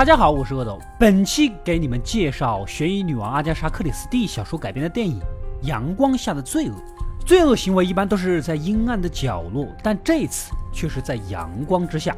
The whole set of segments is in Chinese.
大家好，我是阿斗，本期给你们介绍悬疑女王阿加莎·克里斯蒂小说改编的电影《阳光下的罪恶》。罪恶行为一般都是在阴暗的角落，但这次却是在阳光之下。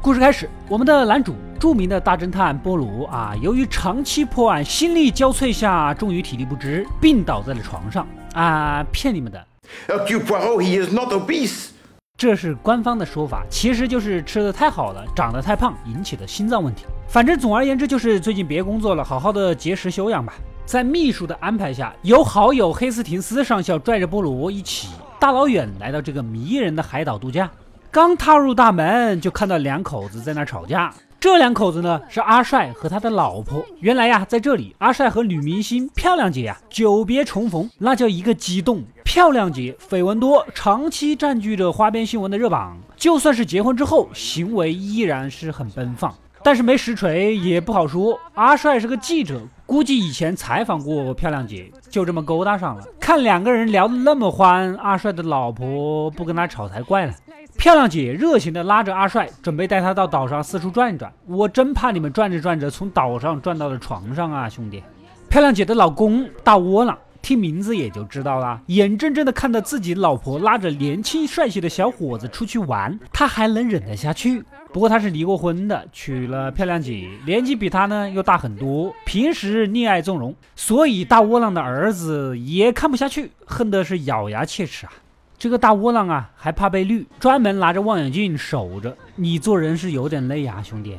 故事开始，我们的男主，著名的大侦探波罗啊，由于长期破案，心力交瘁下，终于体力不支，病倒在了床上啊！骗你们的 aku pro he is not a beast，这是官方的说法，其实就是吃的太好了，长得太胖引起的心脏问题。反正总而言之，就是最近别工作了，好好的节食休养吧。在秘书的安排下，由好友黑斯廷斯上校拽着波罗一起，大老远来到这个迷人的海岛度假。刚踏入大门，就看到两口子在那吵架。这两口子呢，是阿帅和他的老婆。原来呀，在这里，阿帅和女明星漂亮姐呀久别重逢，那叫一个激动。漂亮姐绯闻多，长期占据着花边新闻的热榜。就算是结婚之后，行为依然是很奔放。但是没实锤也不好说。阿帅是个记者，估计以前采访过漂亮姐，就这么勾搭上了。看两个人聊得那么欢，阿帅的老婆不跟他吵才怪呢。漂亮姐热情地拉着阿帅，准备带他到岛上四处转一转。我真怕你们转着转着从岛上转到了床上啊，兄弟！漂亮姐的老公大窝囊。听名字也就知道了，眼睁睁的看着自己老婆拉着年轻帅气的小伙子出去玩，他还能忍得下去？不过他是离过婚的，娶了漂亮姐，年纪比他呢又大很多，平时溺爱纵容，所以大窝囊的儿子也看不下去，恨的是咬牙切齿啊！这个大窝囊啊，还怕被绿，专门拿着望远镜守着。你做人是有点累啊，兄弟。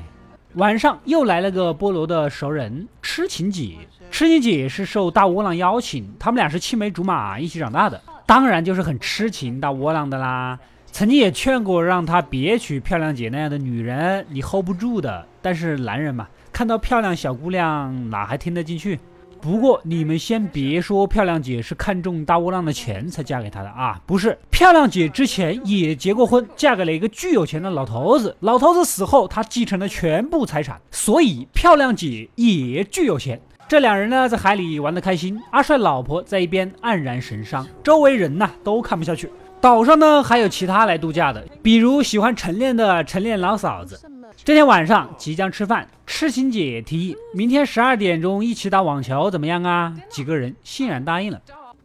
晚上又来了个菠萝的熟人，痴情姐。痴情姐是受大窝囊邀请，他们俩是青梅竹马，一起长大的，当然就是很痴情大窝囊的啦。曾经也劝过让他别娶漂亮姐那样的女人，你 hold 不住的。但是男人嘛，看到漂亮小姑娘哪还听得进去？不过你们先别说漂亮姐是看中大窝囊的钱才嫁给他的啊，不是，漂亮姐之前也结过婚，嫁给了一个巨有钱的老头子，老头子死后她继承了全部财产，所以漂亮姐也巨有钱。这两人呢，在海里玩得开心，阿帅老婆在一边黯然神伤，周围人呢都看不下去。岛上呢还有其他来度假的，比如喜欢晨练的晨练老嫂子。这天晚上即将吃饭，痴情姐提议明天十二点钟一起打网球，怎么样啊？几个人欣然答应了。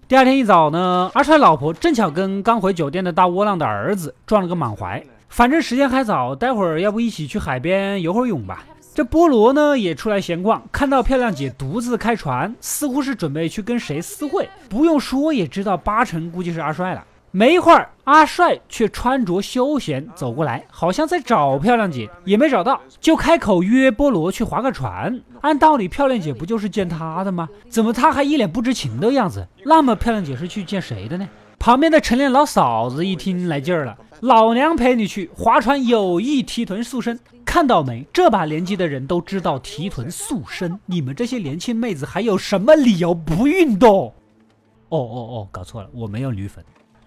第二天一早呢，阿帅老婆正巧跟刚回酒店的大窝囊的儿子撞了个满怀，反正时间还早，待会儿要不一起去海边游会泳吧。这菠萝呢也出来闲逛，看到漂亮姐独自开船，似乎是准备去跟谁私会。不用说也知道，八成估计是阿帅了。没一会儿，阿帅却穿着休闲走过来，好像在找漂亮姐，也没找到，就开口约菠萝去划个船。按道理，漂亮姐不就是见他的吗？怎么他还一脸不知情的样子？那么漂亮姐是去见谁的呢？旁边的晨练老嫂子一听来劲儿了，老娘陪你去划船，有益提臀塑身。看到没？这把年纪的人都知道提臀塑身，你们这些年轻妹子还有什么理由不运动？哦哦哦，搞错了，我没有女粉。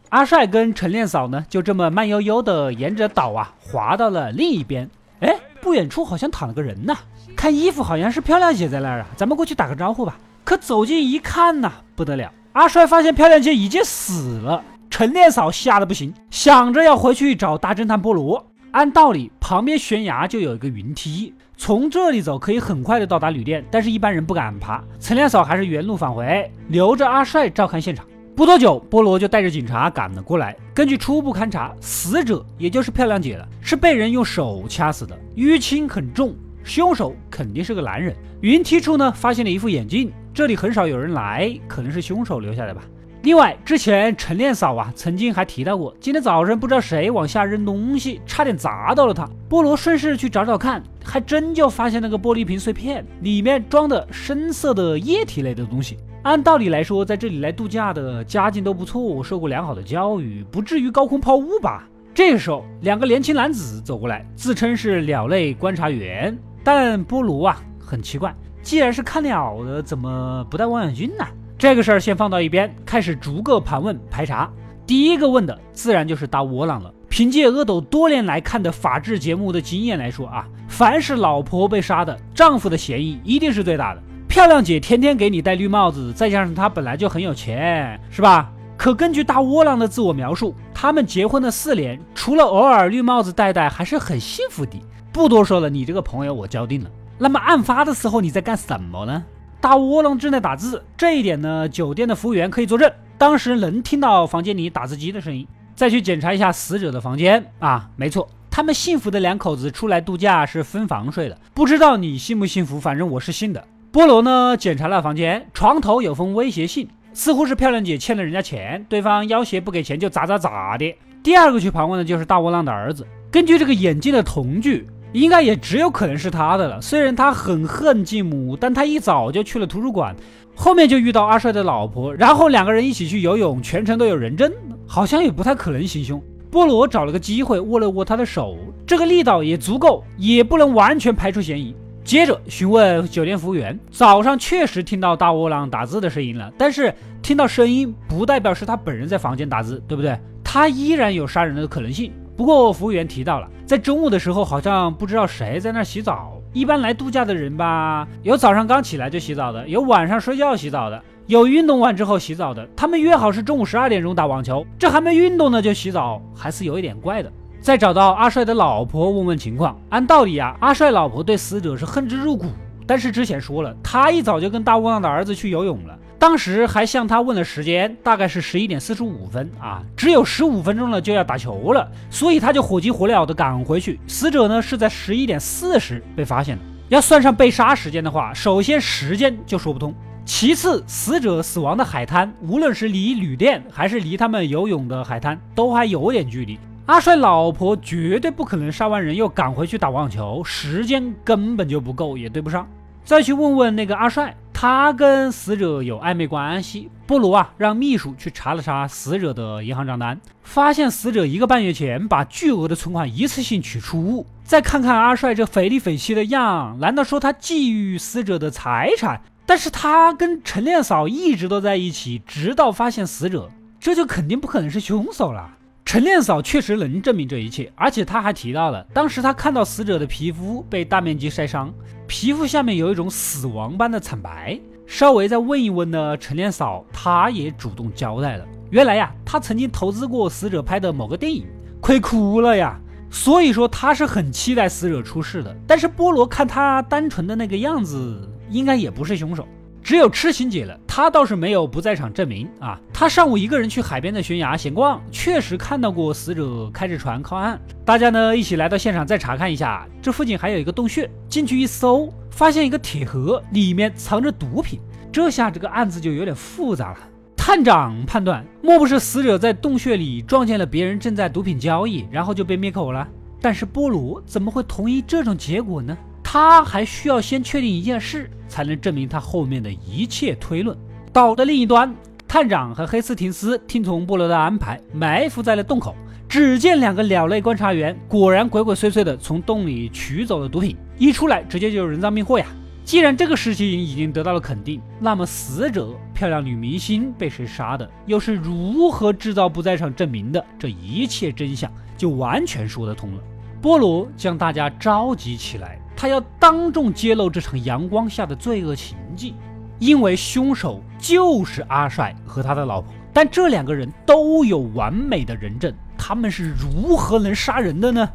阿帅跟晨练嫂呢，就这么慢悠悠的沿着岛啊滑到了另一边。哎，不远处好像躺了个人呢，看衣服好像是漂亮姐在那儿啊，咱们过去打个招呼吧。可走近一看呐，不得了。阿帅发现漂亮姐已经死了，晨练嫂吓得不行，想着要回去找大侦探波罗。按道理，旁边悬崖就有一个云梯，从这里走可以很快的到达旅店，但是一般人不敢爬。晨练嫂还是原路返回，留着阿帅照看现场。不多久，波罗就带着警察赶了过来。根据初步勘查，死者也就是漂亮姐了，是被人用手掐死的，淤青很重，凶手肯定是个男人。云梯处呢，发现了一副眼镜。这里很少有人来，可能是凶手留下的吧。另外，之前晨练嫂啊曾经还提到过，今天早上不知道谁往下扔东西，差点砸到了她。菠萝顺势去找找看，还真就发现那个玻璃瓶碎片，里面装的深色的液体类的东西。按道理来说，在这里来度假的家境都不错，受过良好的教育，不至于高空抛物吧？这个时候，两个年轻男子走过来，自称是鸟类观察员，但菠萝啊很奇怪。既然是看鸟的，怎么不带望远镜呢？这个事儿先放到一边，开始逐个盘问排查。第一个问的自然就是大窝囊了。凭借阿斗多年来看的法制节目的经验来说啊，凡是老婆被杀的，丈夫的嫌疑一定是最大的。漂亮姐天天给你戴绿帽子，再加上她本来就很有钱，是吧？可根据大窝囊的自我描述，他们结婚了四年，除了偶尔绿帽子戴戴，还是很幸福的。不多说了，你这个朋友我交定了。那么案发的时候你在干什么呢？大窝囊正在打字，这一点呢，酒店的服务员可以作证，当时能听到房间里打字机的声音。再去检查一下死者的房间啊，没错，他们幸福的两口子出来度假是分房睡的。不知道你信不幸福，反正我是信的。菠萝呢，检查了房间，床头有封威胁信，似乎是漂亮姐欠了人家钱，对方要挟不给钱就咋咋咋的。第二个去盘问的就是大窝囊的儿子，根据这个眼镜的瞳距。应该也只有可能是他的了。虽然他很恨继母，但他一早就去了图书馆，后面就遇到阿帅的老婆，然后两个人一起去游泳，全程都有人证，好像也不太可能行凶。菠萝找了个机会握了握他的手，这个力道也足够，也不能完全排除嫌疑。接着询问酒店服务员，早上确实听到大窝囊打字的声音了，但是听到声音不代表是他本人在房间打字，对不对？他依然有杀人的可能性。不过服务员提到了，在中午的时候好像不知道谁在那洗澡。一般来度假的人吧，有早上刚起来就洗澡的，有晚上睡觉洗澡的，有运动完之后洗澡的。他们约好是中午十二点钟打网球，这还没运动呢就洗澡，还是有一点怪的。再找到阿帅的老婆问问情况，按道理啊，阿帅老婆对死者是恨之入骨，但是之前说了，他一早就跟大窝囊的儿子去游泳了。当时还向他问了时间，大概是十一点四十五分啊，只有十五分钟了就要打球了，所以他就火急火燎的赶回去。死者呢是在十一点四十被发现的，要算上被杀时间的话，首先时间就说不通，其次死者死亡的海滩，无论是离旅店还是离他们游泳的海滩，都还有点距离。阿帅老婆绝对不可能杀完人又赶回去打网球，时间根本就不够，也对不上。再去问问那个阿帅。他跟死者有暧昧关系。波罗啊，让秘书去查了查死者的银行账单，发现死者一个半月前把巨额的存款一次性取出。再看看阿帅这匪里匪气的样，难道说他觊觎死者的财产？但是他跟陈练嫂一直都在一起，直到发现死者，这就肯定不可能是凶手了。陈念嫂确实能证明这一切，而且他还提到了当时他看到死者的皮肤被大面积晒伤。皮肤下面有一种死亡般的惨白。稍微再问一问呢，陈念嫂她也主动交代了，原来呀，她曾经投资过死者拍的某个电影，亏哭了呀。所以说她是很期待死者出事的。但是菠萝看他单纯的那个样子，应该也不是凶手。只有痴情姐了，她倒是没有不在场证明啊。她上午一个人去海边的悬崖闲逛，确实看到过死者开着船靠岸。大家呢一起来到现场再查看一下，这附近还有一个洞穴，进去一搜，发现一个铁盒，里面藏着毒品。这下这个案子就有点复杂了。探长判断，莫不是死者在洞穴里撞见了别人正在毒品交易，然后就被灭口了？但是波罗怎么会同意这种结果呢？他还需要先确定一件事，才能证明他后面的一切推论。岛的另一端，探长和黑斯廷斯听从波罗的安排，埋伏在了洞口。只见两个鸟类观察员果然鬼鬼祟祟的从洞里取走了毒品，一出来直接就是人赃并获呀！既然这个事情已经得到了肯定，那么死者漂亮女明星被谁杀的，又是如何制造不在场证明的，这一切真相就完全说得通了。波罗将大家召集起来。他要当众揭露这场阳光下的罪恶行迹，因为凶手就是阿帅和他的老婆，但这两个人都有完美的人证，他们是如何能杀人的呢？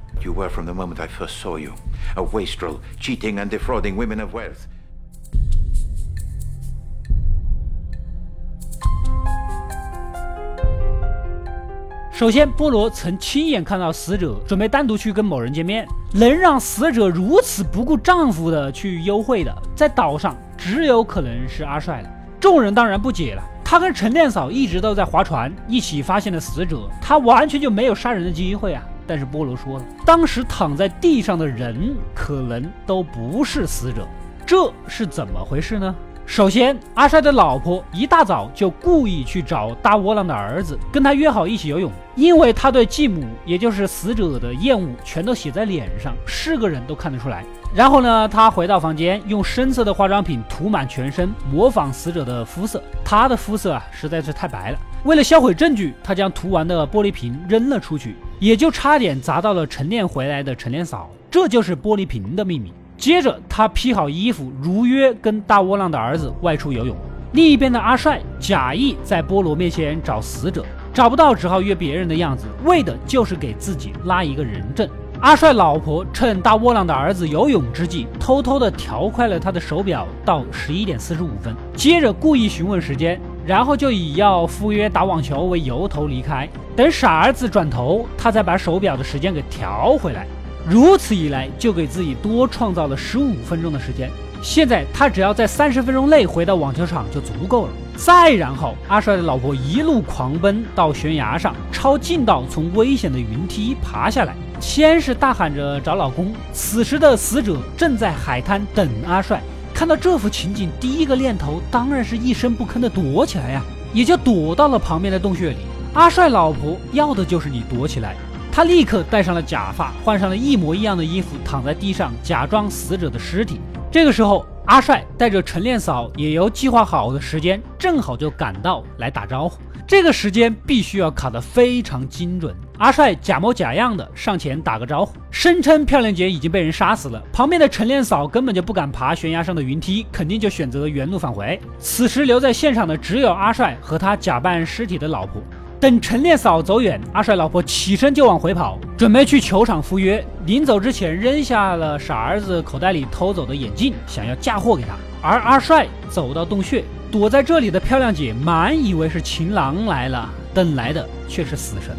首先，波罗曾亲眼看到死者准备单独去跟某人见面，能让死者如此不顾丈夫的去幽会的，在岛上只有可能是阿帅了。众人当然不解了，他跟陈念嫂一直都在划船，一起发现了死者，他完全就没有杀人的机会啊！但是波罗说了，当时躺在地上的人可能都不是死者，这是怎么回事呢？首先，阿帅的老婆一大早就故意去找大窝囊的儿子，跟他约好一起游泳，因为他对继母，也就是死者的厌恶全都写在脸上，是个人都看得出来。然后呢，他回到房间，用深色的化妆品涂满全身，模仿死者的肤色。他的肤色啊实在是太白了。为了销毁证据，他将涂完的玻璃瓶扔了出去，也就差点砸到了晨练回来的晨练嫂。这就是玻璃瓶的秘密。接着，他披好衣服，如约跟大窝囊的儿子外出游泳。另一边的阿帅假意在菠萝面前找死者，找不到，只好约别人的样子，为的就是给自己拉一个人证。阿帅老婆趁大窝囊的儿子游泳之际，偷偷的调快了他的手表到十一点四十五分，接着故意询问时间，然后就以要赴约打网球为由头离开。等傻儿子转头，他才把手表的时间给调回来。如此一来，就给自己多创造了十五分钟的时间。现在他只要在三十分钟内回到网球场就足够了。再然后，阿帅的老婆一路狂奔到悬崖上，抄近道从危险的云梯爬下来。先是大喊着找老公，此时的死者正在海滩等阿帅。看到这幅情景，第一个念头当然是一声不吭的躲起来呀，也就躲到了旁边的洞穴里。阿帅老婆要的就是你躲起来，他立刻戴上了假发，换上了一模一样的衣服，躺在地上假装死者的尸体。这个时候，阿帅带着陈练嫂也由计划好的时间，正好就赶到来打招呼。这个时间必须要卡得非常精准。阿帅假模假样的上前打个招呼，声称漂亮姐已经被人杀死了。旁边的陈练嫂根本就不敢爬悬崖上的云梯，肯定就选择原路返回。此时留在现场的只有阿帅和他假扮尸体的老婆。等陈练嫂走远，阿帅老婆起身就往回跑，准备去球场赴约。临走之前扔下了傻儿子口袋里偷走的眼镜，想要嫁祸给他。而阿帅走到洞穴。躲在这里的漂亮姐满以为是情郎来了，等来的却是死神。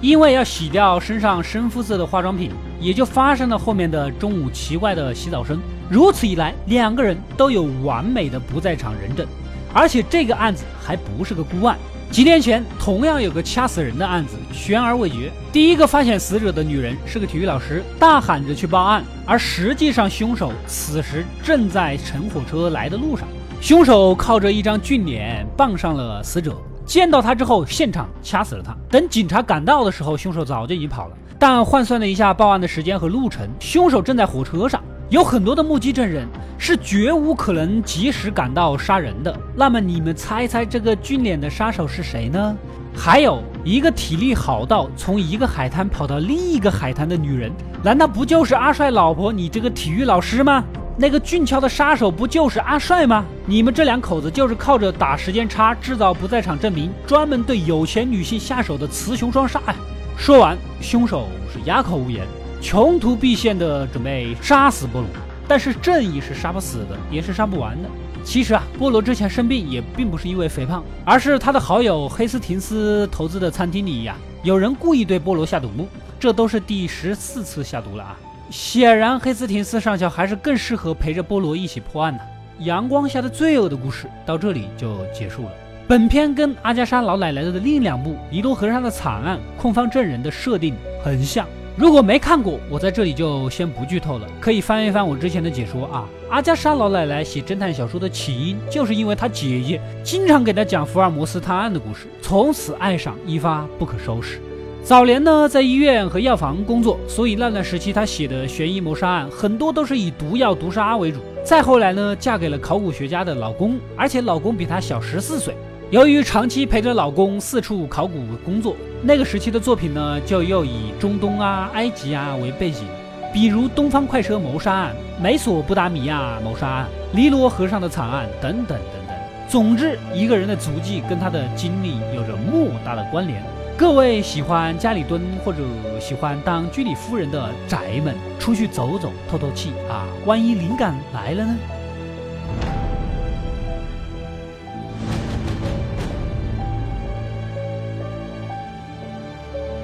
因为要洗掉身上深肤色的化妆品，也就发生了后面的中午奇怪的洗澡声。如此一来，两个人都有完美的不在场人证，而且这个案子还不是个孤案。几年前同样有个掐死人的案子，悬而未决。第一个发现死者的女人是个体育老师，大喊着去报案，而实际上凶手此时正在乘火车来的路上。凶手靠着一张俊脸傍上了死者，见到他之后，现场掐死了他。等警察赶到的时候，凶手早就已经跑了。但换算了一下报案的时间和路程，凶手正在火车上，有很多的目击证人，是绝无可能及时赶到杀人的。那么你们猜一猜这个俊脸的杀手是谁呢？还有一个体力好到从一个海滩跑到另一个海滩的女人，难道不就是阿帅老婆你这个体育老师吗？那个俊俏的杀手不就是阿帅吗？你们这两口子就是靠着打时间差制造不在场证明，专门对有钱女性下手的雌雄双杀呀！说完，凶手是哑口无言，穷途必现的准备杀死波罗。但是正义是杀不死的，也是杀不完的。其实啊，波罗之前生病也并不是因为肥胖，而是他的好友黑斯廷斯投资的餐厅里呀，有人故意对波罗下毒，这都是第十四次下毒了啊！显然，黑斯廷斯上校还是更适合陪着波罗一起破案呢。阳光下的罪恶的故事到这里就结束了。本片跟阿加莎老奶奶的另两部《尼罗河上的惨案》控方证人的设定很像。如果没看过，我在这里就先不剧透了，可以翻一翻我之前的解说啊。阿加莎老奶奶写侦探小说的起因，就是因为她姐姐经常给她讲福尔摩斯探案的故事，从此爱上一发不可收拾。早年呢，在医院和药房工作，所以那段时期她写的悬疑谋杀案很多都是以毒药毒杀为主。再后来呢，嫁给了考古学家的老公，而且老公比她小十四岁。由于长期陪着老公四处考古工作，那个时期的作品呢，就又以中东啊、埃及啊为背景，比如东方快车谋杀案、美索不达米亚谋杀案、尼罗河上的惨案等等等等。总之，一个人的足迹跟他的经历有着莫大的关联。各位喜欢家里蹲或者喜欢当居里夫人的宅们，出去走走透透气啊！万一灵感来了呢？